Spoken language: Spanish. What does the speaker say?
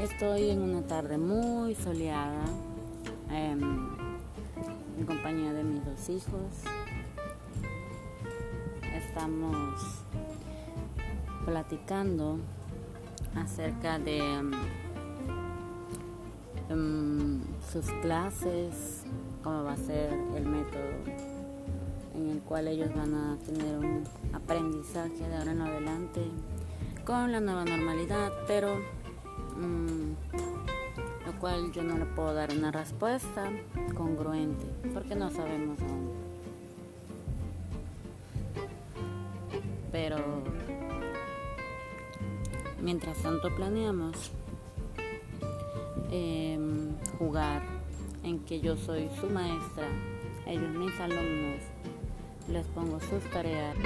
Estoy en una tarde muy soleada em, en compañía de mis dos hijos. Estamos platicando acerca de em, em, sus clases, cómo va a ser el método en el cual ellos van a tener un aprendizaje de ahora en adelante con la nueva normalidad, pero Mm, lo cual yo no le puedo dar una respuesta congruente porque no sabemos aún. Pero mientras tanto planeamos em, jugar en que yo soy su maestra, ellos mis alumnos, les pongo sus tareas.